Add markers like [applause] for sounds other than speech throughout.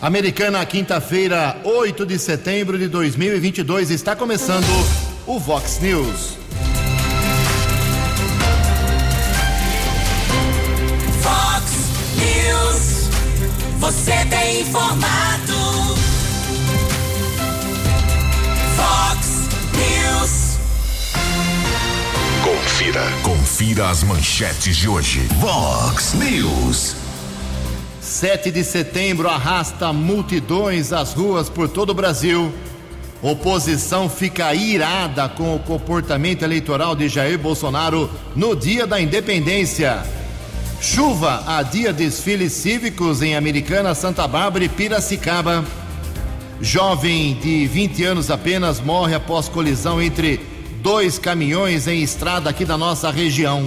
Americana, quinta-feira, 8 de setembro de 2022, está começando o Vox News. Vox News, você tem informado. Vox News. Confira. Confira as manchetes de hoje. Vox News. 7 de setembro arrasta multidões às ruas por todo o Brasil. Oposição fica irada com o comportamento eleitoral de Jair Bolsonaro no dia da independência. Chuva adia desfiles cívicos em Americana, Santa Bárbara e Piracicaba. Jovem de 20 anos apenas morre após colisão entre dois caminhões em estrada aqui da nossa região.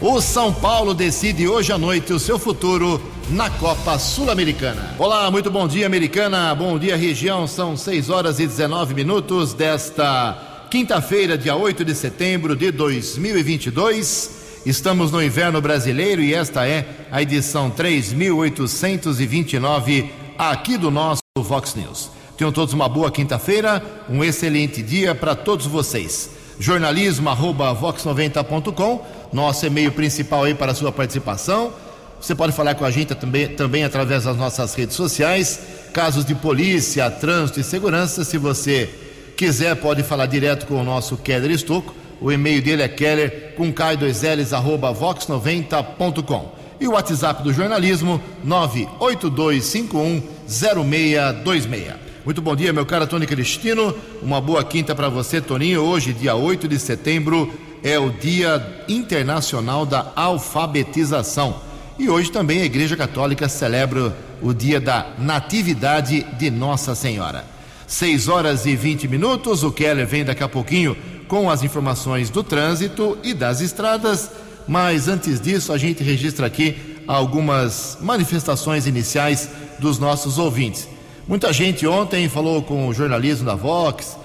O São Paulo decide hoje à noite o seu futuro na Copa Sul-Americana. Olá, muito bom dia, Americana. Bom dia, região. São 6 horas e 19 minutos desta quinta-feira, dia 8 de setembro de 2022. Estamos no inverno brasileiro e esta é a edição 3829 aqui do nosso Vox News. Tenham todos uma boa quinta-feira, um excelente dia para todos vocês. Jornalismo arroba vox90.com, nosso e-mail principal aí para a sua participação. Você pode falar com a gente também, também através das nossas redes sociais. Casos de polícia, trânsito e segurança, se você quiser, pode falar direto com o nosso Keller Estocco. O e-mail dele é keller com k2ls arroba vox90.com. E o WhatsApp do jornalismo 982510626. Muito bom dia, meu caro Tony Cristino. Uma boa quinta para você, Toninho. Hoje, dia 8 de setembro, é o Dia Internacional da Alfabetização. E hoje também a Igreja Católica celebra o dia da Natividade de Nossa Senhora. 6 horas e 20 minutos. O Keller vem daqui a pouquinho com as informações do trânsito e das estradas. Mas antes disso, a gente registra aqui algumas manifestações iniciais dos nossos ouvintes. Muita gente ontem falou com o jornalismo da Vox,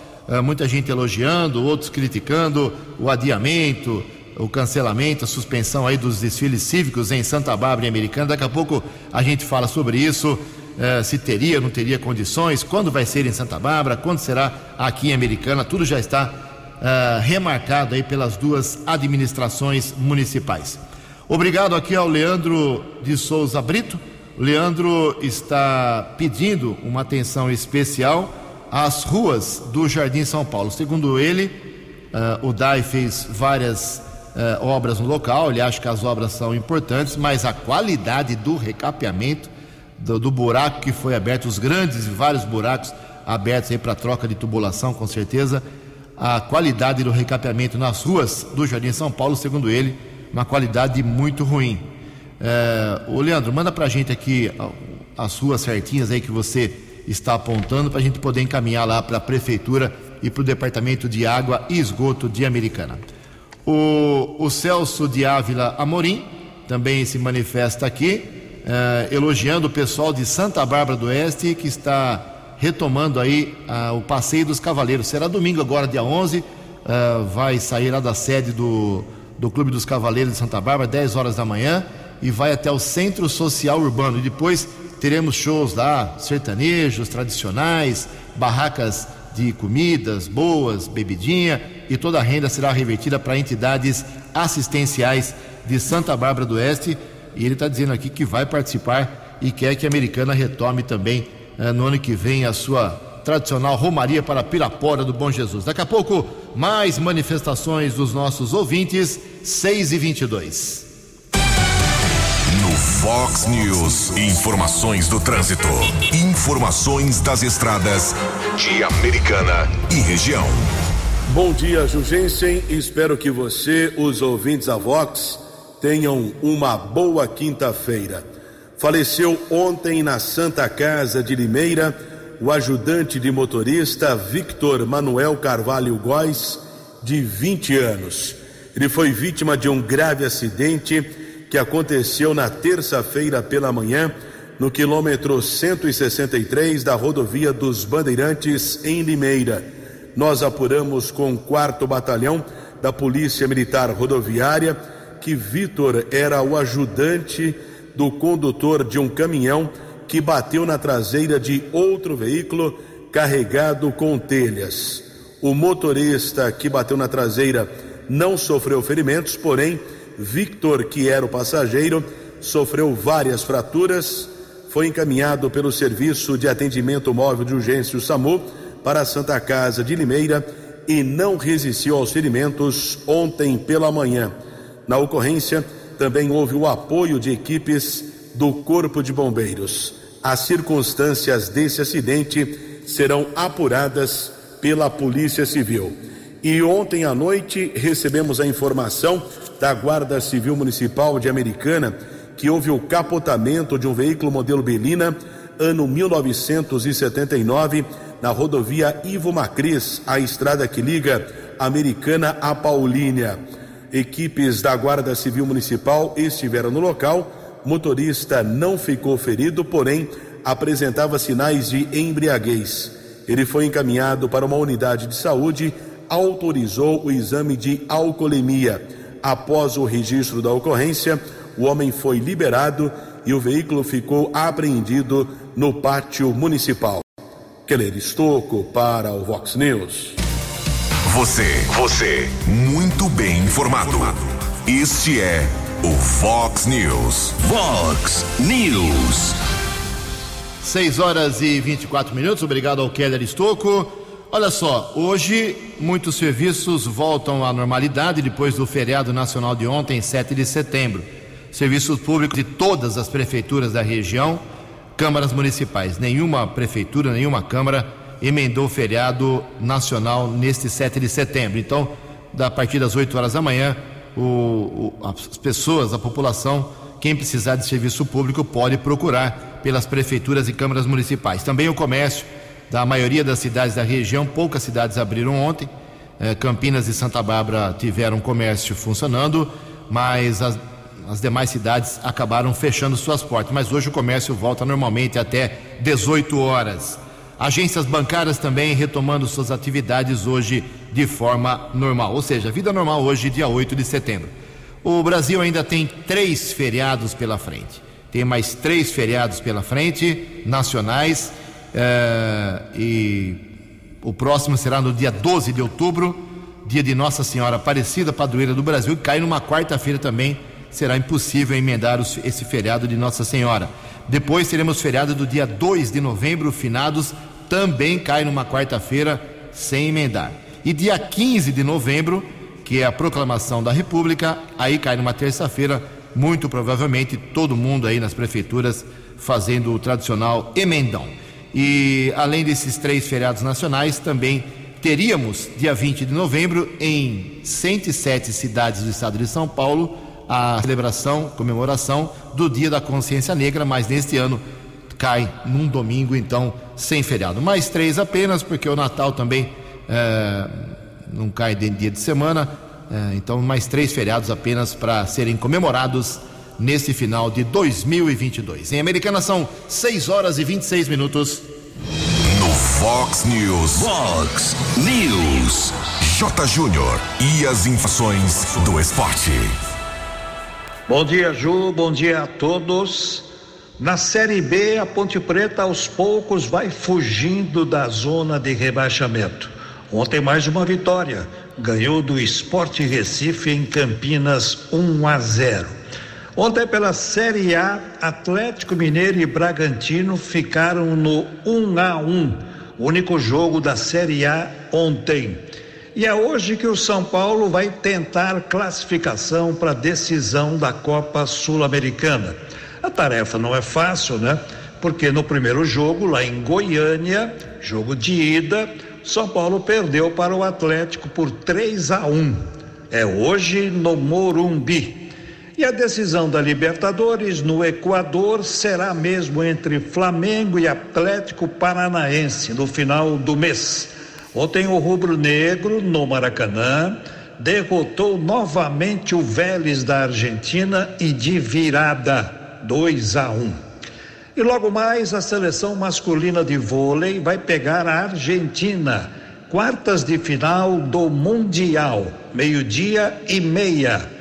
muita gente elogiando, outros criticando o adiamento, o cancelamento, a suspensão aí dos desfiles cívicos em Santa Bárbara e Americana. Daqui a pouco a gente fala sobre isso, se teria, não teria condições, quando vai ser em Santa Bárbara, quando será aqui em Americana, tudo já está remarcado aí pelas duas administrações municipais. Obrigado aqui ao Leandro de Souza Brito. Leandro está pedindo uma atenção especial às ruas do Jardim São Paulo. Segundo ele, uh, o DAI fez várias uh, obras no local, ele acha que as obras são importantes, mas a qualidade do recapeamento, do, do buraco que foi aberto, os grandes e vários buracos abertos aí para troca de tubulação, com certeza, a qualidade do recapeamento nas ruas do Jardim São Paulo, segundo ele, uma qualidade muito ruim. É, Leandro, manda para a gente aqui as ruas certinhas aí que você está apontando para a gente poder encaminhar lá para a prefeitura e para o departamento de água e esgoto de Americana. O, o Celso de Ávila Amorim também se manifesta aqui, é, elogiando o pessoal de Santa Bárbara do Oeste que está retomando aí o passeio dos cavaleiros. Será domingo agora, dia 11, é, vai sair lá da sede do, do Clube dos Cavaleiros de Santa Bárbara, 10 horas da manhã e vai até o Centro Social Urbano. E depois teremos shows lá, sertanejos tradicionais, barracas de comidas boas, bebidinha, e toda a renda será revertida para entidades assistenciais de Santa Bárbara do Oeste. E ele está dizendo aqui que vai participar e quer que a Americana retome também eh, no ano que vem a sua tradicional Romaria para Pirapora do Bom Jesus. Daqui a pouco, mais manifestações dos nossos ouvintes, 6 e 22 no Fox News. Informações do trânsito. Informações das estradas de Americana e região. Bom dia, Jugensen. Espero que você, os ouvintes da Vox, tenham uma boa quinta-feira. Faleceu ontem na Santa Casa de Limeira o ajudante de motorista Victor Manuel Carvalho Góes, de 20 anos. Ele foi vítima de um grave acidente que aconteceu na terça-feira pela manhã, no quilômetro 163 da rodovia dos Bandeirantes, em Limeira. Nós apuramos com o quarto batalhão da Polícia Militar Rodoviária que Vitor era o ajudante do condutor de um caminhão que bateu na traseira de outro veículo carregado com telhas. O motorista que bateu na traseira não sofreu ferimentos, porém, Victor, que era o passageiro, sofreu várias fraturas. Foi encaminhado pelo Serviço de Atendimento Móvel de Urgência, o SAMU, para a Santa Casa de Limeira e não resistiu aos ferimentos ontem pela manhã. Na ocorrência, também houve o apoio de equipes do Corpo de Bombeiros. As circunstâncias desse acidente serão apuradas pela Polícia Civil. E ontem à noite recebemos a informação da Guarda Civil Municipal de Americana que houve o capotamento de um veículo modelo Belina, ano 1979, na rodovia Ivo Macris, a estrada que liga Americana a Paulínia. Equipes da Guarda Civil Municipal estiveram no local. Motorista não ficou ferido, porém apresentava sinais de embriaguez. Ele foi encaminhado para uma unidade de saúde, autorizou o exame de alcoolemia. Após o registro da ocorrência, o homem foi liberado e o veículo ficou apreendido no pátio municipal. Keller Estocco para o Vox News. Você, você, muito bem informado. Este é o Fox News. Fox News. 6 horas e 24 minutos. Obrigado ao Keller Estocco. Olha só, hoje muitos serviços voltam à normalidade depois do feriado nacional de ontem, 7 de setembro. Serviços públicos de todas as prefeituras da região, câmaras municipais. Nenhuma prefeitura, nenhuma câmara emendou o feriado nacional neste 7 de setembro. Então, a partir das 8 horas da manhã, o, o, as pessoas, a população, quem precisar de serviço público pode procurar pelas prefeituras e câmaras municipais. Também o comércio da maioria das cidades da região, poucas cidades abriram ontem. Eh, Campinas e Santa Bárbara tiveram comércio funcionando, mas as, as demais cidades acabaram fechando suas portas. Mas hoje o comércio volta normalmente até 18 horas. Agências bancárias também retomando suas atividades hoje de forma normal, ou seja, vida normal hoje, dia 8 de setembro. O Brasil ainda tem três feriados pela frente tem mais três feriados pela frente, nacionais, eh, e o próximo será no dia 12 de outubro, dia de Nossa Senhora Aparecida, padroeira do Brasil, que cai numa quarta-feira também, será impossível emendar os, esse feriado de Nossa Senhora. Depois teremos feriado do dia 2 de novembro, finados, também cai numa quarta-feira, sem emendar. E dia 15 de novembro, que é a proclamação da República, aí cai numa terça-feira, muito provavelmente todo mundo aí nas prefeituras fazendo o tradicional emendão. E além desses três feriados nacionais, também teríamos, dia 20 de novembro, em 107 cidades do estado de São Paulo, a celebração, comemoração do Dia da Consciência Negra, mas neste ano cai num domingo, então sem feriado. Mais três apenas, porque o Natal também é, não cai em dia de semana, é, então, mais três feriados apenas para serem comemorados nesse final de 2022. Em Americana são 6 horas e 26 minutos. No Fox News. Fox News. J. Júnior e as informações do esporte. Bom dia, Ju. Bom dia a todos. Na Série B, a Ponte Preta aos poucos vai fugindo da zona de rebaixamento. Ontem mais uma vitória ganhou do Esporte Recife em Campinas 1 a 0. Ontem pela Série A, Atlético Mineiro e Bragantino ficaram no 1 a 1, único jogo da Série A ontem. E é hoje que o São Paulo vai tentar classificação para a decisão da Copa Sul-Americana. A tarefa não é fácil, né? Porque no primeiro jogo, lá em Goiânia, jogo de ida, são Paulo perdeu para o Atlético por 3 a 1. É hoje no Morumbi. E a decisão da Libertadores no Equador será mesmo entre Flamengo e Atlético Paranaense no final do mês. Ontem o Rubro Negro no Maracanã derrotou novamente o Vélez da Argentina e de virada 2 a 1. E logo mais a seleção masculina de vôlei vai pegar a Argentina, quartas de final do Mundial, meio-dia e meia.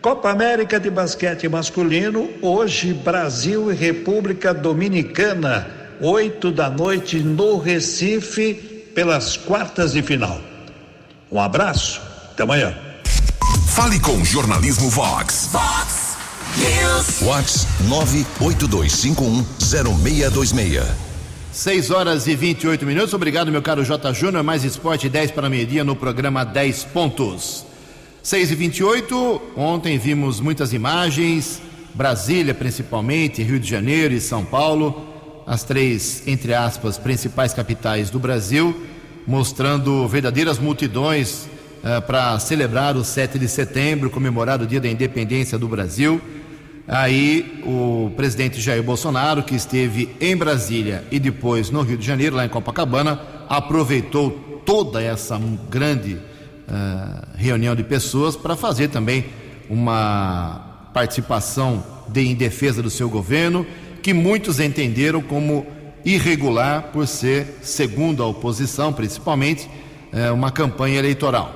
Copa América de Basquete Masculino, hoje Brasil e República Dominicana, oito da noite no Recife, pelas quartas de final. Um abraço, até amanhã. Fale com Jornalismo Vox. Fox News. Vox 982510626. 6 horas e 28 minutos. Obrigado, meu caro J. Júnior. Mais esporte 10 para meio-dia no programa 10 pontos. 6 e 28 Ontem vimos muitas imagens. Brasília, principalmente, Rio de Janeiro e São Paulo. As três, entre aspas, principais capitais do Brasil, mostrando verdadeiras multidões para celebrar o 7 de setembro, comemorar o dia da independência do Brasil. Aí o presidente Jair Bolsonaro, que esteve em Brasília e depois no Rio de Janeiro, lá em Copacabana, aproveitou toda essa grande uh, reunião de pessoas para fazer também uma participação de, em defesa do seu governo, que muitos entenderam como irregular por ser, segundo a oposição principalmente, uh, uma campanha eleitoral.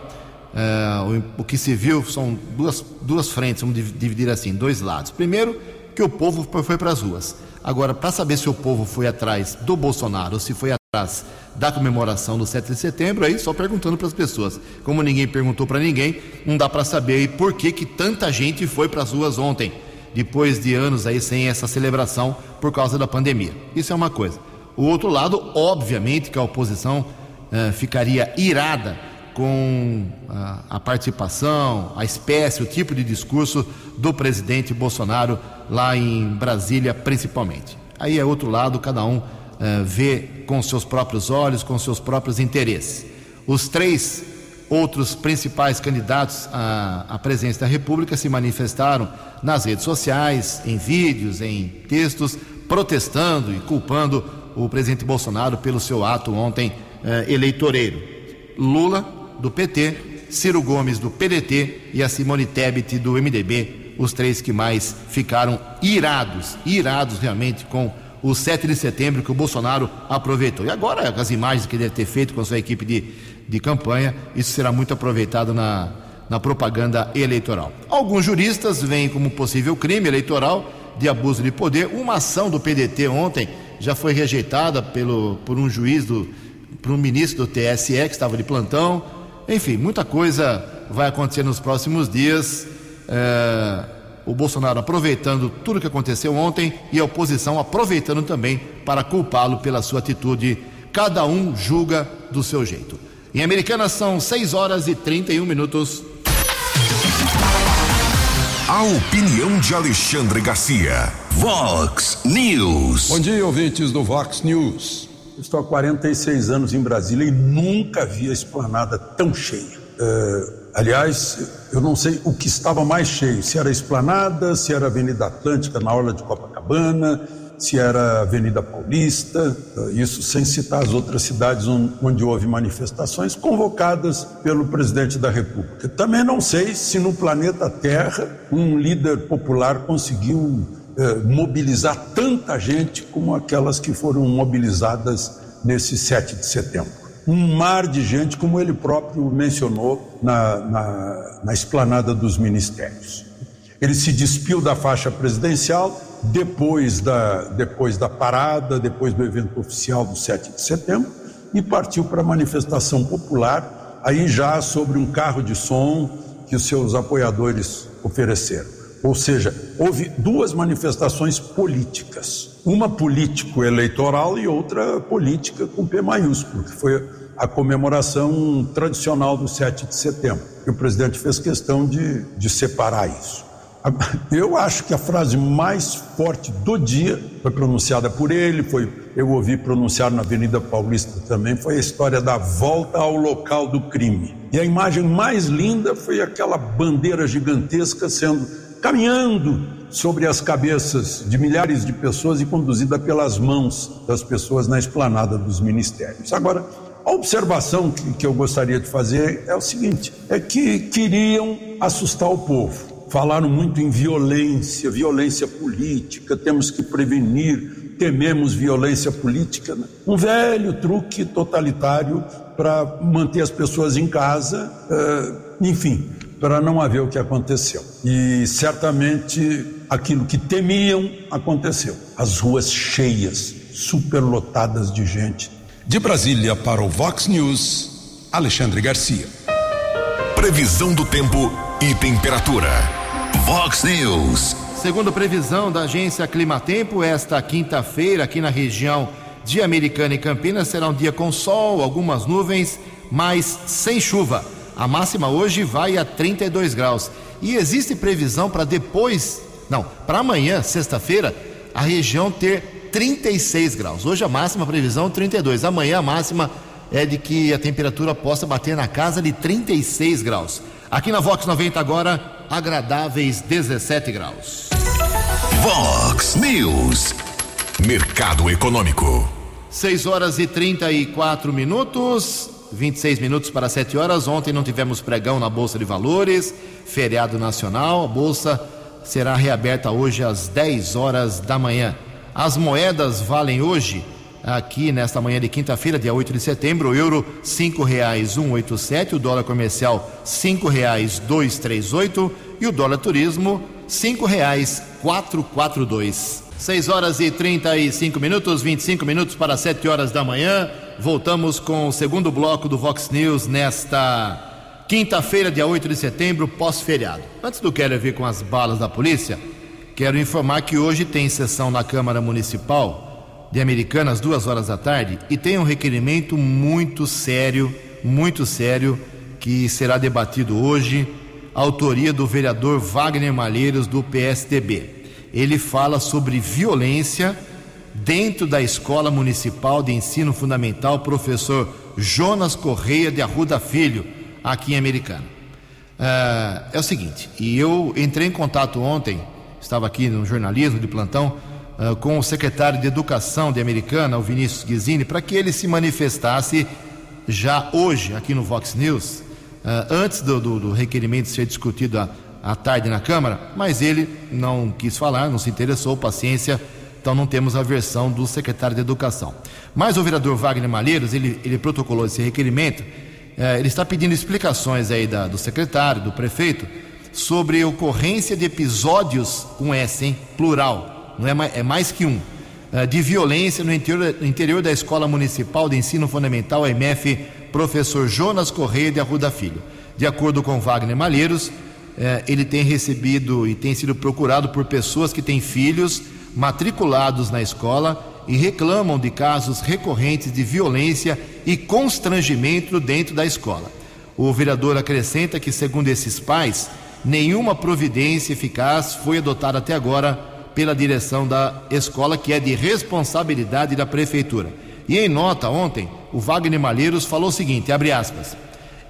Uh, o, o, que se viu são duas, duas frentes, vamos dividir assim, dois lados. Primeiro, que o povo foi para as ruas. Agora, para saber se o povo foi atrás do Bolsonaro ou se foi da comemoração do 7 de setembro, aí só perguntando para as pessoas. Como ninguém perguntou para ninguém, não dá para saber aí por que, que tanta gente foi para as ruas ontem, depois de anos aí sem essa celebração por causa da pandemia. Isso é uma coisa. O outro lado, obviamente, que a oposição uh, ficaria irada com a, a, participação, a espécie, o tipo de discurso do presidente Bolsonaro lá em Brasília, principalmente. Aí é outro lado, cada um uh, vê com seus próprios olhos, com seus próprios interesses. Os três outros principais candidatos à, à presidência da República se manifestaram nas redes sociais, em vídeos, em textos, protestando e culpando o presidente Bolsonaro pelo seu ato ontem uh, eleitoreiro. Lula do PT, Ciro Gomes do PDT e a Simone Tebet do MDB, os três que mais ficaram irados, irados realmente com o 7 de setembro que o Bolsonaro aproveitou. E agora, as imagens que ele deve ter feito com a sua equipe de, de campanha, isso será muito aproveitado na, na propaganda eleitoral. Alguns juristas veem como possível crime eleitoral de abuso de poder. Uma ação do PDT ontem já foi rejeitada pelo, por um juiz, do, por um ministro do TSE que estava de plantão enfim, muita coisa vai acontecer nos próximos dias. É, o Bolsonaro aproveitando tudo o que aconteceu ontem e a oposição aproveitando também para culpá-lo pela sua atitude. Cada um julga do seu jeito. Em Americana são 6 horas e 31 minutos. A opinião de Alexandre Garcia. Vox News. Bom dia, ouvintes do Vox News. Estou há 46 anos em Brasília e nunca vi a esplanada tão cheia. É, aliás, eu não sei o que estava mais cheio, se era a esplanada, se era a Avenida Atlântica na Orla de Copacabana, se era a Avenida Paulista, isso sem citar as outras cidades onde houve manifestações convocadas pelo presidente da República. Também não sei se no planeta Terra um líder popular conseguiu eh, mobilizar tanta gente como aquelas que foram mobilizadas nesse 7 de setembro. Um mar de gente, como ele próprio mencionou na, na, na esplanada dos ministérios. Ele se despiu da faixa presidencial depois da, depois da parada, depois do evento oficial do 7 de setembro, e partiu para a manifestação popular, aí já sobre um carro de som que os seus apoiadores ofereceram. Ou seja, houve duas manifestações políticas, uma político-eleitoral e outra política com P maiúsculo, que foi a comemoração tradicional do 7 de setembro. E o presidente fez questão de, de separar isso. Eu acho que a frase mais forte do dia foi pronunciada por ele, foi eu ouvi pronunciar na Avenida Paulista também, foi a história da volta ao local do crime. E a imagem mais linda foi aquela bandeira gigantesca sendo caminhando sobre as cabeças de milhares de pessoas e conduzida pelas mãos das pessoas na esplanada dos ministérios. Agora, a observação que, eu gostaria de fazer é o seguinte: é que queriam assustar o povo. Falaram muito em violência, violência política, temos que prevenir, tememos violência política. Né? Um velho truque totalitário para manter as pessoas em casa, uh, enfim, para não haver o que aconteceu. E certamente aquilo que temiam aconteceu. As ruas cheias, superlotadas de gente. De Brasília para o Vox News, Alexandre Garcia. Previsão do tempo e temperatura. Vox News. Segundo previsão da agência Climatempo, esta quinta-feira aqui na região de Americana e Campinas será um dia com sol, algumas nuvens, mas sem chuva. A máxima hoje vai a 32 graus. E existe previsão para depois, não, para amanhã, sexta-feira, a região ter 36 graus. Hoje a máxima previsão 32. Amanhã a máxima é de que a temperatura possa bater na casa de 36 graus. Aqui na Vox 90 agora, agradáveis 17 graus. Vox News. Mercado Econômico. 6 horas e 34 minutos. 26 minutos para 7 horas. Ontem não tivemos pregão na Bolsa de Valores, feriado nacional. A Bolsa será reaberta hoje às 10 horas da manhã. As moedas valem hoje, aqui nesta manhã de quinta-feira, dia 8 de setembro, o euro R$ 5,187, o dólar comercial R$ 5,238 e o dólar turismo R$ 5,442. 6 horas e 35 minutos, 25 minutos para 7 horas da manhã. Voltamos com o segundo bloco do Vox News nesta quinta-feira, dia 8 de setembro, pós-feriado. Antes do Quero vir com as balas da polícia, quero informar que hoje tem sessão na Câmara Municipal de Americana às duas horas da tarde e tem um requerimento muito sério, muito sério, que será debatido hoje, autoria do vereador Wagner Malheiros, do PSDB. Ele fala sobre violência dentro da Escola Municipal de Ensino Fundamental, professor Jonas Correia de Arruda Filho, aqui em Americana. É, é o seguinte, e eu entrei em contato ontem, estava aqui no jornalismo de plantão, uh, com o secretário de Educação de Americana, o Vinícius Guizini, para que ele se manifestasse já hoje aqui no Vox News, uh, antes do, do, do, requerimento ser discutido à, à tarde na Câmara, mas ele não quis falar, não se interessou, paciência então não temos a versão do secretário de Educação. Mas o vereador Wagner Malheiros, ele, ele protocolou esse requerimento, eh, ele está pedindo explicações aí da, do secretário, do prefeito, sobre ocorrência de episódios com S, hein? Plural, não é mais, é mais que um, eh, de violência no interior, no interior da Escola Municipal de Ensino Fundamental, a MF, professor Jonas Correia de Arruda Filho. De acordo com Wagner Malheiros, eh, ele tem recebido e tem sido procurado por pessoas que têm filhos matriculados na escola e reclamam de casos recorrentes de violência e constrangimento dentro da escola. O vereador acrescenta que, segundo esses pais, nenhuma providência eficaz foi adotada até agora pela direção da escola, que é de responsabilidade da prefeitura. E em nota ontem, o Wagner Malheiros falou o seguinte: abre aspas.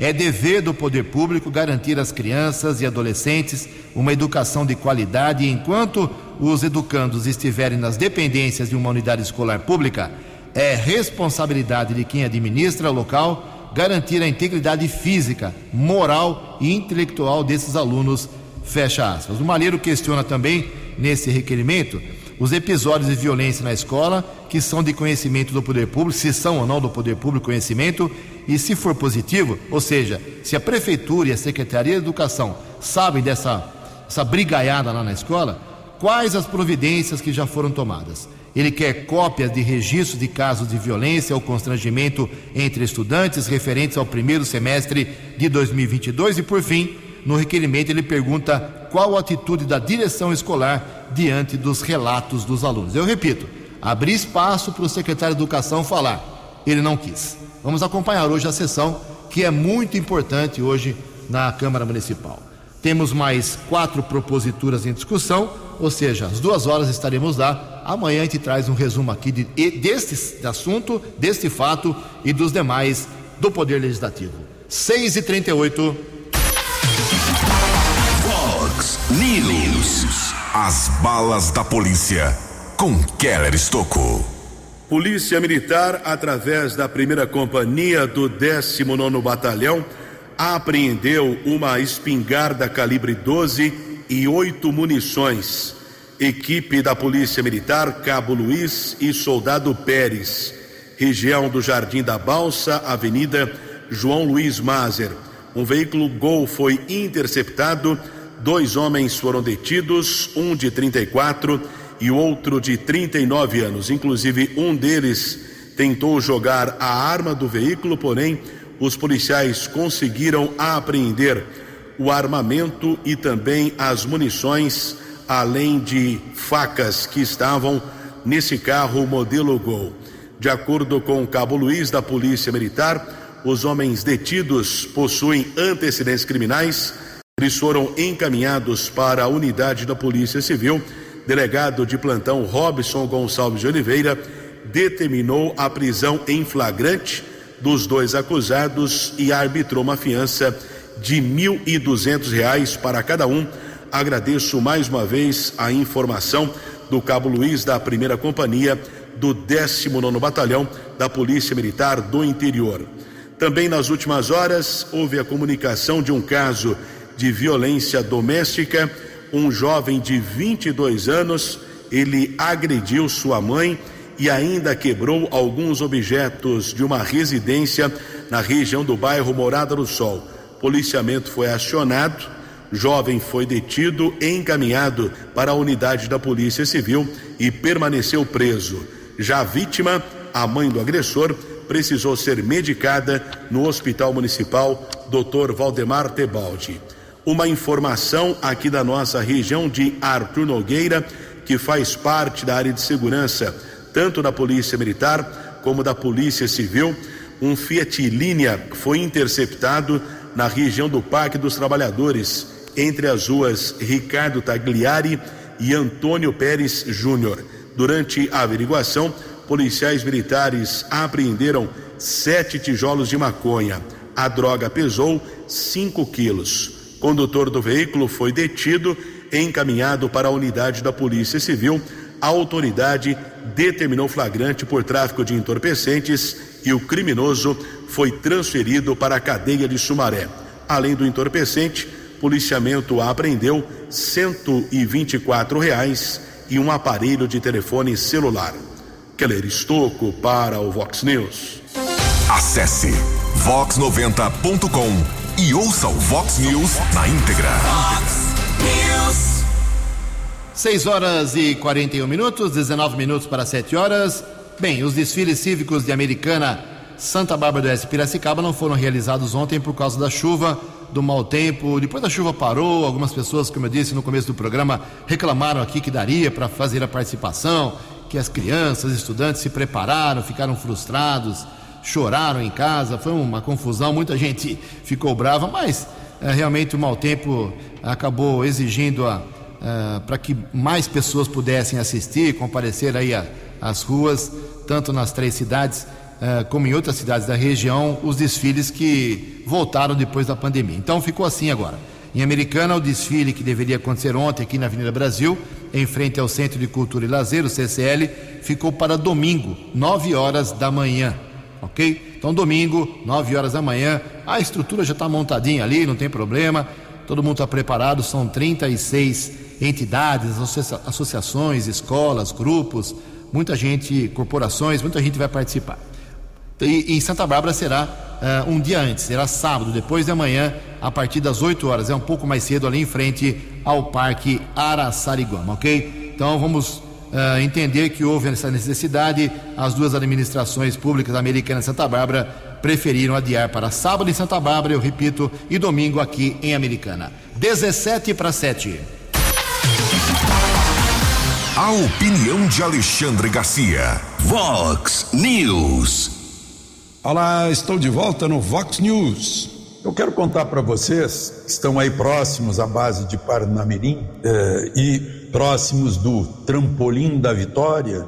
É dever do poder público garantir às crianças e adolescentes uma educação de qualidade enquanto os educandos estiverem nas dependências de uma unidade escolar pública, é responsabilidade de quem administra o local garantir a integridade física, moral e intelectual desses alunos. Fecha aspas. O Malheiro questiona também, nesse requerimento, os episódios de violência na escola, que são de conhecimento do poder público, se são ou não do poder público conhecimento, e se for positivo, ou seja, se a prefeitura e a Secretaria de Educação sabem dessa essa brigaiada lá na escola, quais as providências que já foram tomadas. Ele quer cópias de registros de casos de violência ou constrangimento entre estudantes referentes ao primeiro semestre de 2022 e, por fim, no requerimento ele pergunta qual a atitude da direção escolar diante dos relatos dos alunos. Eu repito, abrir espaço para o secretário de Educação falar. Ele não quis. Vamos acompanhar hoje a sessão, que é muito importante hoje na Câmara Municipal. Temos mais quatro proposituras em discussão, ou seja, às duas horas estaremos lá. Amanhã a gente traz um resumo aqui de, deste assunto, deste fato e dos demais do Poder Legislativo. 6 As balas da polícia com Keller Estocou. Polícia Militar, através da primeira companhia do 19 Batalhão, apreendeu uma espingarda calibre 12 e oito munições. Equipe da Polícia Militar, Cabo Luiz e Soldado Pérez, região do Jardim da Balsa, Avenida João Luiz Mazer. Um veículo Gol foi interceptado, dois homens foram detidos, um de 34 e outro de 39 anos. Inclusive, um deles tentou jogar a arma do veículo, porém, os policiais conseguiram apreender o armamento e também as munições, além de facas que estavam nesse carro modelo Gol. De acordo com o Cabo Luiz da Polícia Militar, os homens detidos possuem antecedentes criminais. Eles foram encaminhados para a unidade da Polícia Civil. Delegado de plantão Robson Gonçalves de Oliveira determinou a prisão em flagrante dos dois acusados e arbitrou uma fiança de mil e duzentos reais para cada um. Agradeço mais uma vez a informação do Cabo Luiz da primeira companhia do 19 Batalhão da Polícia Militar do Interior. Também nas últimas horas houve a comunicação de um caso de violência doméstica. Um jovem de 22 anos, ele agrediu sua mãe e ainda quebrou alguns objetos de uma residência na região do bairro Morada do Sol. Policiamento foi acionado, jovem foi detido e encaminhado para a unidade da Polícia Civil e permaneceu preso. Já a vítima, a mãe do agressor, precisou ser medicada no Hospital Municipal Dr. Valdemar Tebaldi. Uma informação aqui da nossa região de Arthur Nogueira, que faz parte da área de segurança tanto da Polícia Militar como da Polícia Civil. Um Fiat Linea foi interceptado na região do Parque dos Trabalhadores, entre as ruas Ricardo Tagliari e Antônio Pérez Júnior. Durante a averiguação, policiais militares apreenderam sete tijolos de maconha. A droga pesou 5 quilos. Condutor do veículo foi detido e encaminhado para a unidade da Polícia Civil a autoridade determinou flagrante por tráfico de entorpecentes e o criminoso foi transferido para a cadeia de Sumaré. Além do entorpecente, policiamento apreendeu 124 reais e um aparelho de telefone celular. Keller Estocco para o Vox News. Acesse vox90.com e ouça o Vox News na íntegra. Vox News. 6 horas e 41 minutos, 19 minutos para 7 horas. Bem, os desfiles cívicos de Americana, Santa Bárbara do Oeste e Piracicaba não foram realizados ontem por causa da chuva, do mau tempo. Depois da chuva parou, algumas pessoas, como eu disse no começo do programa, reclamaram aqui que daria para fazer a participação, que as crianças, estudantes se prepararam, ficaram frustrados, choraram em casa, foi uma confusão, muita gente ficou brava, mas é, realmente o mau tempo acabou exigindo uh, para que mais pessoas pudessem assistir, comparecer aí às ruas, tanto nas três cidades uh, como em outras cidades da região, os desfiles que voltaram depois da pandemia. Então ficou assim agora. Em Americana, o desfile que deveria acontecer ontem aqui na Avenida Brasil, em frente ao Centro de Cultura e Lazer, o CCL, ficou para domingo, 9 horas da manhã. Ok? Então, domingo, 9 horas da manhã, a estrutura já está montadinha ali, não tem problema, todo mundo está preparado, são 36 entidades, associações, escolas, grupos, muita gente, corporações, muita gente vai participar. E em Santa Bárbara será uh, um dia antes, será sábado, depois de amanhã, a partir das 8 horas, é um pouco mais cedo ali em frente ao Parque Araçariguama, ok? Então vamos uh, entender que houve essa necessidade, as duas administrações públicas americanas de Santa Bárbara preferiram adiar para sábado em Santa Bárbara, eu repito, e domingo aqui em Americana. 17 para 7. A opinião de Alexandre Garcia. Vox News. Olá, estou de volta no Vox News. Eu quero contar para vocês que estão aí próximos à base de Parnamirim eh, e próximos do trampolim da Vitória,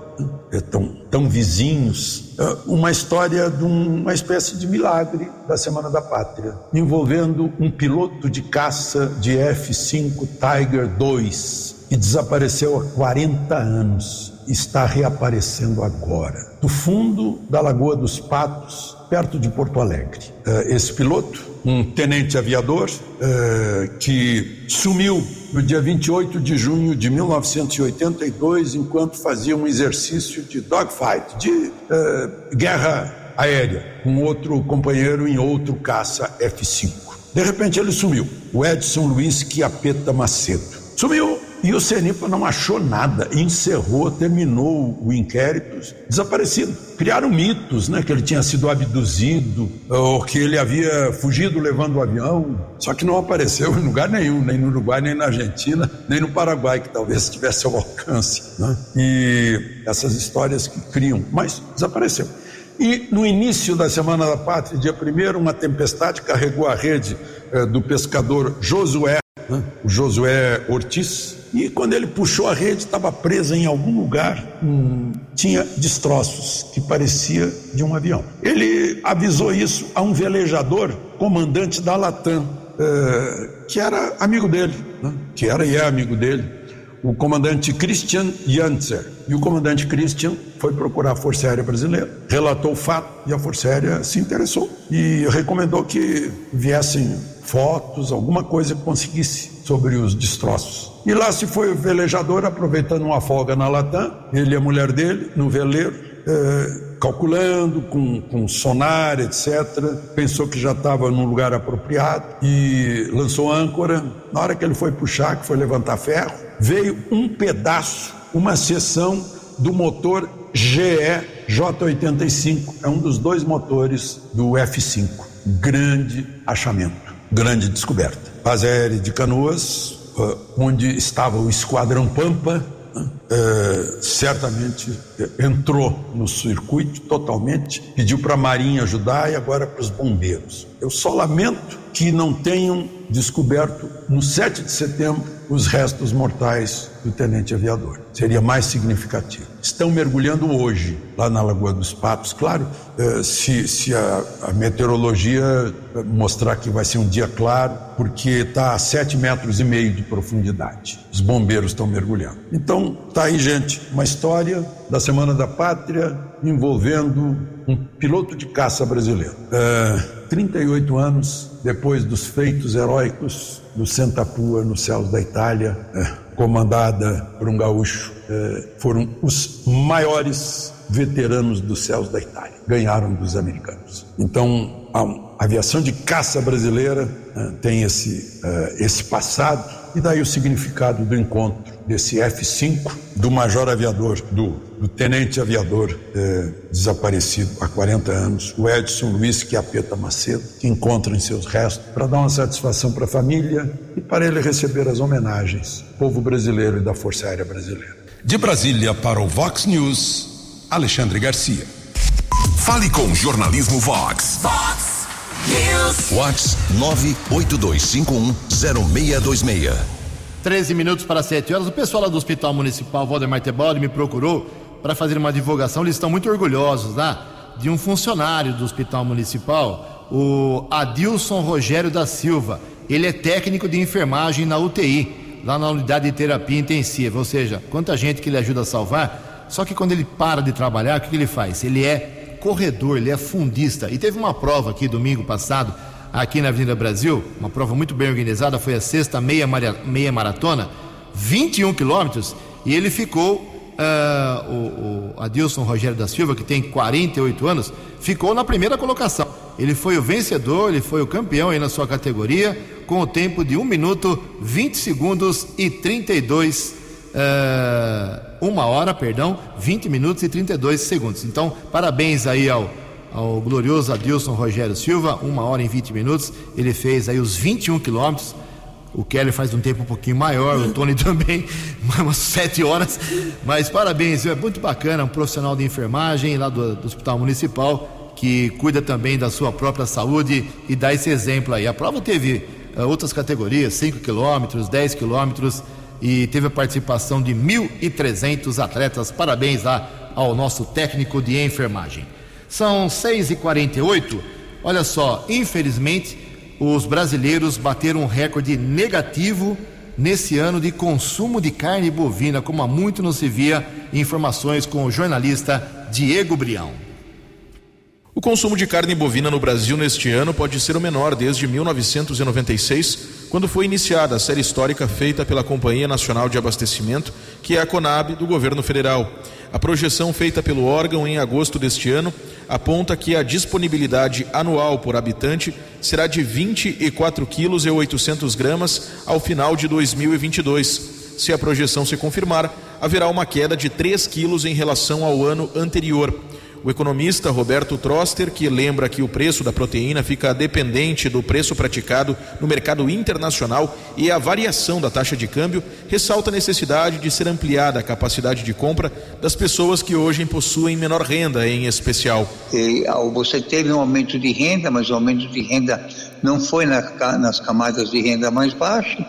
eh, tão, tão vizinhos, eh, uma história de um, uma espécie de milagre da Semana da Pátria, envolvendo um piloto de caça de F-5 Tiger 2 que desapareceu há 40 anos, está reaparecendo agora, do fundo da Lagoa dos Patos, perto de Porto Alegre. Eh, esse piloto, um tenente aviador, que sumiu no dia 28 de junho de 1982, enquanto fazia um exercício de dogfight, de eh, guerra aérea, com outro companheiro em outro caça F-5. De repente ele sumiu. O Edson Luiz Quiapeta Macedo. Sumiu e o CENIPA não achou nada, encerrou, terminou o inquérito, desaparecido. Criaram mitos, né, que ele tinha sido abduzido, ou que ele havia fugido levando o avião, só que não apareceu em lugar nenhum, nem no Uruguai, nem na Argentina, nem no Paraguai, que talvez tivesse ao alcance. Né? E essas histórias que criam, mas desapareceu. E no início da Semana da Pátria, dia 1 uma tempestade carregou a rede eh, do pescador Josué, né? Josué Ortiz, e quando ele puxou a rede, estava presa em algum lugar, hum, tinha destroços que parecia de um avião. Ele avisou isso a um velejador, comandante da Latam, eh, que era amigo dele, né? que era e é amigo dele, o comandante Christian Janzer. E o comandante Christian foi procurar a Força Aérea Brasileira, relatou o fato e a Força Aérea se interessou e recomendou que viessem fotos, alguma coisa que conseguisse sobre os destroços. E lá se foi o velejador aproveitando uma folga na Latam, ele e a mulher dele, no veleiro, é, calculando com, com sonar, etc. Pensou que já estava num lugar apropriado e lançou âncora. Na hora que ele foi puxar, que foi levantar ferro, veio um pedaço, uma seção do motor GE J85. É um dos dois motores do F5. Grande achamento, grande descoberta. Aérea de Canoas, eh, onde estava o Esquadrão Pampa, é, certamente entrou no circuito totalmente, pediu para a Marinha ajudar e agora para os bombeiros. Eu só lamento que não tenham descoberto no 7 de setembro os restos mortais do tenente aviador. Seria mais significativo. Estão mergulhando hoje lá na Lagoa dos Patos. Claro, eh, se, se a, a, meteorologia mostrar que vai ser um dia claro, porque está a 7 metros e meio de profundidade. Os bombeiros estão mergulhando. Então, tá aí, gente, uma história da Semana da Pátria envolvendo um piloto de caça brasileiro. É, 38 anos depois dos feitos heróicos do Santa Pua nos céus da Itália, é, comandada por um gaúcho, é, foram os maiores veteranos dos céus da Itália, ganharam dos americanos. Então, a aviação de caça brasileira é, tem esse, é, esse passado e daí o significado do encontro desse F-5 do major aviador, do, do tenente aviador é, desaparecido há 40 anos, o Edson Luiz Quiapeta Macedo, que encontra em seus restos para dar uma satisfação para a família e para ele receber as homenagens do povo brasileiro e da Força Aérea Brasileira. De Brasília para o Vox News, Alexandre Garcia. Fale com o Jornalismo Vox. Vox News. Vox 982510626. 13 minutos para 7 horas. O pessoal lá do Hospital Municipal Valdemar Tebaldi me procurou para fazer uma divulgação. Eles estão muito orgulhosos, né? De um funcionário do Hospital Municipal, o Adilson Rogério da Silva. Ele é técnico de enfermagem na UTI, lá na unidade de terapia intensiva. Ou seja, quanta gente que ele ajuda a salvar. Só que quando ele para de trabalhar, o que, que ele faz? Ele é corredor, ele é fundista. E teve uma prova aqui domingo passado aqui na Avenida Brasil, uma prova muito bem organizada, foi a sexta meia, meia maratona, 21 quilômetros, e ele ficou, uh, o, o Adilson Rogério da Silva, que tem 48 anos, ficou na primeira colocação. Ele foi o vencedor, ele foi o campeão aí na sua categoria, com o tempo de 1 minuto, 20 segundos e 32 Uh, eh, uma hora, perdão, 20 minutos e 32 segundos. Então, parabéns aí ao ao glorioso Adilson Rogério Silva, uma hora e 20 minutos. Ele fez aí os 21 quilômetros. O Kelly faz um tempo um pouquinho maior, o Tony [laughs] também, umas 7 horas. Mas parabéns, é muito bacana, um profissional de enfermagem lá do, do Hospital Municipal, que cuida também da sua própria saúde e dá esse exemplo aí. A prova teve uh, outras categorias, 5 quilômetros, 10 quilômetros, e teve a participação de 1.300 atletas. Parabéns lá ao nosso técnico de enfermagem. São 6h48. Olha só, infelizmente, os brasileiros bateram um recorde negativo nesse ano de consumo de carne bovina, como há muito não se via. Informações com o jornalista Diego Brião. O consumo de carne bovina no Brasil neste ano pode ser o menor desde 1996, quando foi iniciada a série histórica feita pela Companhia Nacional de Abastecimento, que é a CONAB do governo federal. A projeção feita pelo órgão em agosto deste ano aponta que a disponibilidade anual por habitante será de 24 quilos e 800 gramas ao final de 2022. Se a projeção se confirmar, haverá uma queda de 3 quilos em relação ao ano anterior. O economista Roberto Troster, que lembra que o preço da proteína fica dependente do preço praticado no mercado internacional e a variação da taxa de câmbio, ressalta a necessidade de ser ampliada a capacidade de compra das pessoas que hoje possuem menor renda, em especial. Você teve um aumento de renda, mas o aumento de renda não foi na, nas camadas de renda mais baixas,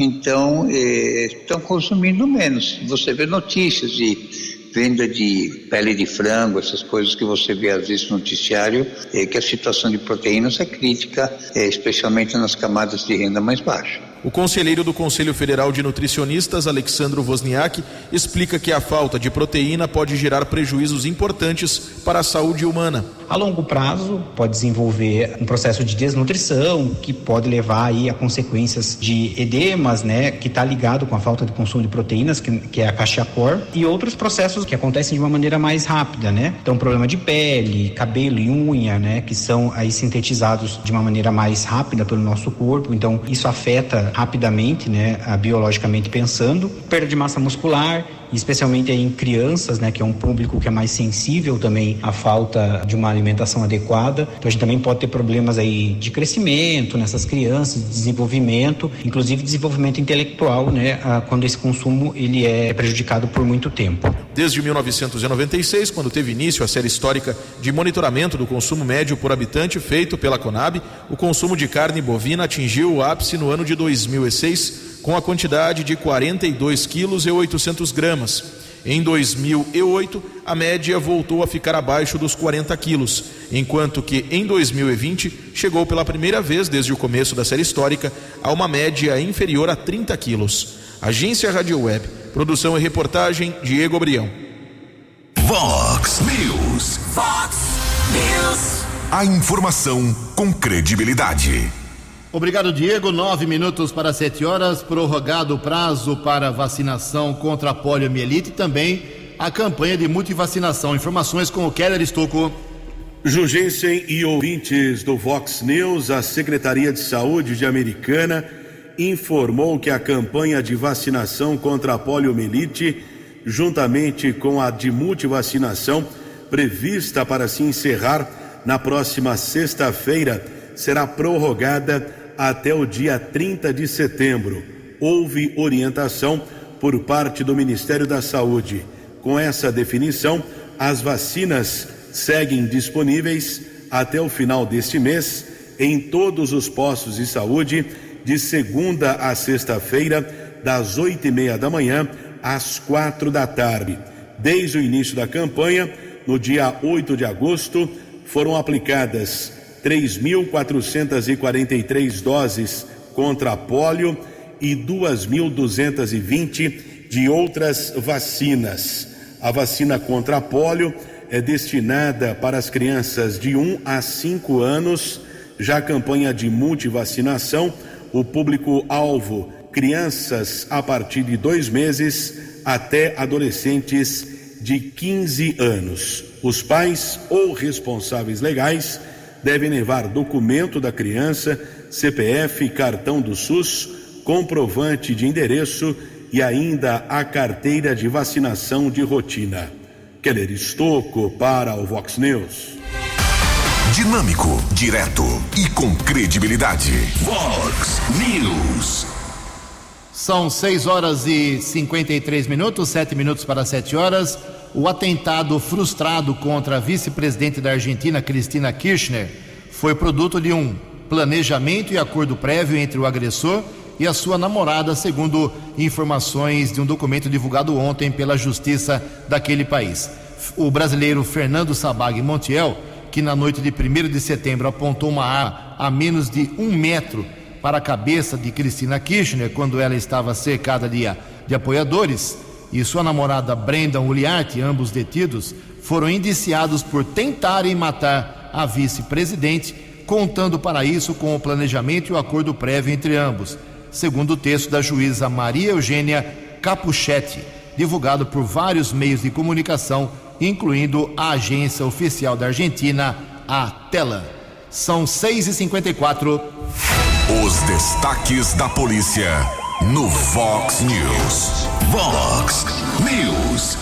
então eh, estão consumindo menos. Você vê notícias de venda de pele de frango, essas coisas que você vê às vezes no noticiário, é que a situação de proteínas é crítica, é, especialmente nas camadas de renda mais baixa. O conselheiro do Conselho Federal de Nutricionistas, Alexandro Wozniak, explica que a falta de proteína pode gerar prejuízos importantes para a saúde humana. A longo prazo, pode desenvolver um processo de desnutrição que pode levar aí a consequências de edemas, né, que está ligado com a falta de consumo de proteínas, que, que é a cachia-cor, e outros processos que acontecem de uma maneira mais rápida, né? Então, problema de pele, cabelo e unha, né, que são aí sintetizados de uma maneira mais rápida pelo nosso corpo. Então, isso afeta rapidamente, né, biologicamente pensando, perda de massa muscular, especialmente em crianças, né, que é um público que é mais sensível também à falta de uma alimentação adequada. Então a gente também pode ter problemas aí de crescimento nessas crianças, de desenvolvimento, inclusive desenvolvimento intelectual, né, quando esse consumo ele é prejudicado por muito tempo. Desde 1996, quando teve início a série histórica de monitoramento do consumo médio por habitante feito pela Conab, o consumo de carne bovina atingiu o ápice no ano de 2006 com a quantidade de 42 quilos e 800 gramas. Em 2008, a média voltou a ficar abaixo dos 40 quilos, enquanto que em 2020 chegou pela primeira vez desde o começo da série histórica a uma média inferior a 30 quilos. Agência Rádio Web, produção e reportagem Diego Brião. Vox News. Vox News. A informação com credibilidade. Obrigado, Diego. Nove minutos para sete horas. Prorrogado o prazo para vacinação contra a poliomielite e também a campanha de multivacinação. Informações com o Keller Estocco. Jugensen e ouvintes do Vox News, a Secretaria de Saúde de Americana informou que a campanha de vacinação contra a poliomielite, juntamente com a de multivacinação, prevista para se encerrar na próxima sexta-feira, será prorrogada até o dia 30 de setembro. Houve orientação por parte do Ministério da Saúde. Com essa definição, as vacinas seguem disponíveis até o final deste mês em todos os postos de saúde, de segunda a sexta-feira, das oito e meia da manhã às quatro da tarde. Desde o início da campanha, no dia 8 de agosto, foram aplicadas 3.443 doses contra a polio e 2.220 de outras vacinas. A vacina contra a polio é destinada para as crianças de 1 a 5 anos. Já a campanha de multivacinação, o público-alvo, crianças a partir de dois meses até adolescentes de 15 anos. Os pais ou responsáveis legais devem levar documento da criança, CPF, cartão do SUS, comprovante de endereço e ainda a carteira de vacinação de rotina. Keller Estocco para o Vox News. Dinâmico, direto e com credibilidade. Vox News. São 6 horas e 53 minutos, 7 minutos para 7 horas o atentado frustrado contra a vice-presidente da Argentina, Cristina Kirchner, foi produto de um planejamento e acordo prévio entre o agressor e a sua namorada, segundo informações de um documento divulgado ontem pela Justiça daquele país. O brasileiro Fernando Sabag Montiel, que na noite de 1 de setembro apontou uma arma a menos de um metro para a cabeça de Cristina Kirchner quando ela estava cercada de, de apoiadores, e sua namorada Brenda Uliarte, ambos detidos, foram indiciados por tentarem matar a vice-presidente, contando para isso com o planejamento e o acordo prévio entre ambos, segundo o texto da juíza Maria Eugênia Capuchetti, divulgado por vários meios de comunicação incluindo a agência oficial da Argentina, a Tela. São 6h54. Os destaques da polícia no Vox News. Vox News.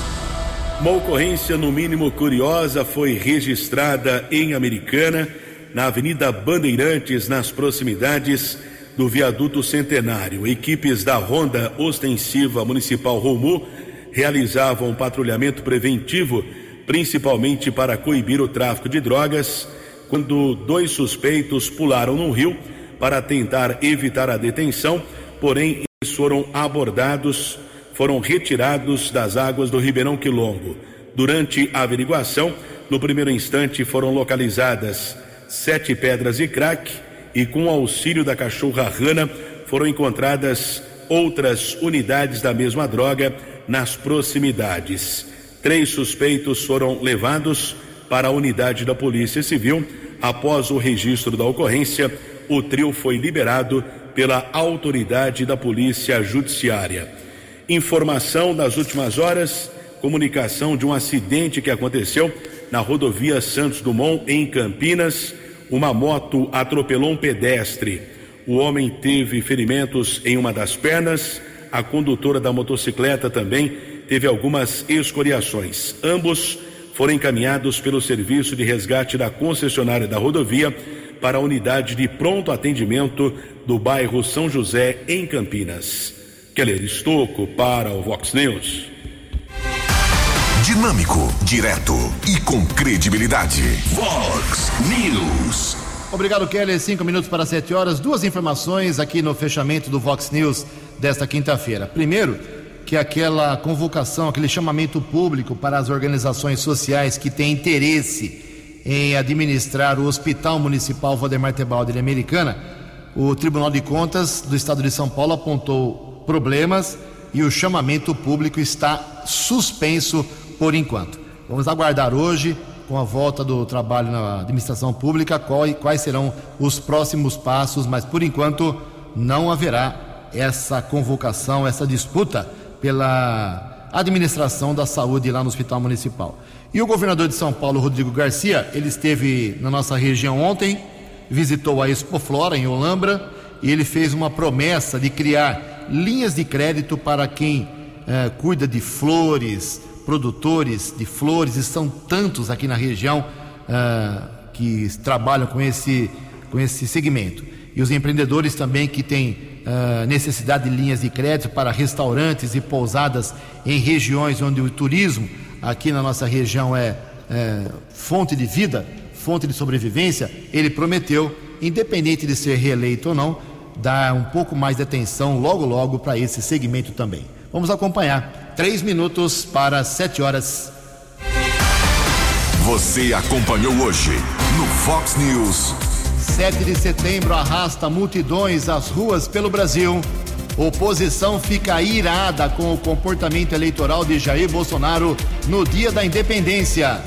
Uma ocorrência, no mínimo curiosa, foi registrada em Americana, na Avenida Bandeirantes, nas proximidades do viaduto Centenário. Equipes da Ronda Ostensiva Municipal Romu realizavam um patrulhamento preventivo, principalmente para coibir o tráfico de drogas, quando dois suspeitos pularam no rio para tentar evitar a detenção, porém eles foram abordados foram retirados das águas do Ribeirão Quilombo. Durante a averiguação, no primeiro instante foram localizadas sete pedras de crack e, com auxílio da cachorra rana, foram encontradas outras unidades da mesma droga nas proximidades. Três suspeitos foram levados para a unidade da Polícia Civil. Após o registro da ocorrência, o trio foi liberado pela autoridade da Polícia Judiciária. Informação das últimas horas, comunicação de um acidente que aconteceu na rodovia Santos Dumont, em Campinas. Uma moto atropelou um pedestre. O homem teve ferimentos em uma das pernas. A condutora da motocicleta também teve algumas escoriações. Ambos foram encaminhados pelo serviço de resgate da concessionária da rodovia para a unidade de pronto atendimento do bairro São José, em Campinas. Keller Estocco para o Vox News. Dinâmico, direto e com credibilidade. Vox News. Obrigado, Keller. Cinco minutos para sete horas. Duas informações aqui no fechamento do Vox News desta quinta-feira. Primeiro, que aquela convocação, aquele chamamento público para as organizações sociais que têm interesse em administrar o Hospital Municipal Valdemar Tebaldi de Americana, o Tribunal de Contas do Estado de São Paulo apontou problemas e o chamamento público está suspenso por enquanto. Vamos aguardar hoje, com a volta do trabalho na administração pública, quais serão os próximos passos, mas por enquanto não haverá essa convocação, essa disputa pela administração da saúde lá no Hospital Municipal. E o governador de São Paulo, Rodrigo Garcia, ele esteve na nossa região ontem, visitou a Expo Flora em Olambra e ele fez uma promessa de criar linhas de crédito para quem eh, cuida de flores, produtores de flores, e são tantos aqui na região eh, que trabalham com esse, com esse segmento. E os empreendedores também que têm eh, necessidade de linhas de crédito para restaurantes e pousadas em regiões onde o turismo aqui na nossa região é, é fonte de vida, fonte de sobrevivência, ele prometeu, independente de ser reeleito ou não, dar um pouco mais de atenção logo, logo para esse segmento também. Vamos acompanhar. Três minutos para sete horas. Você acompanhou hoje no Fox News. 7 de setembro arrasta multidões às ruas pelo Brasil. Oposição fica irada com o comportamento eleitoral de Jair Bolsonaro no dia da independência.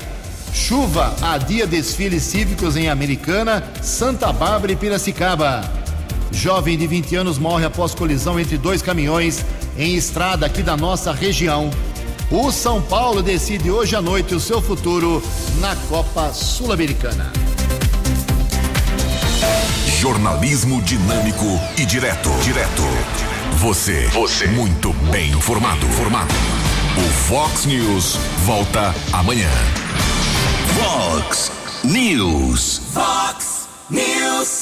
Chuva adia desfiles cívicos em Americana, Santa Bárbara e Piracicaba. Jovem de 20 anos morre após colisão entre dois caminhões em estrada aqui da nossa região. O São Paulo decide hoje à noite o seu futuro na Copa Sul-Americana. Jornalismo dinâmico e direto. Direto. Você. Você. Muito bem informado. Formado. O Fox News volta amanhã. Fox News. Fox News.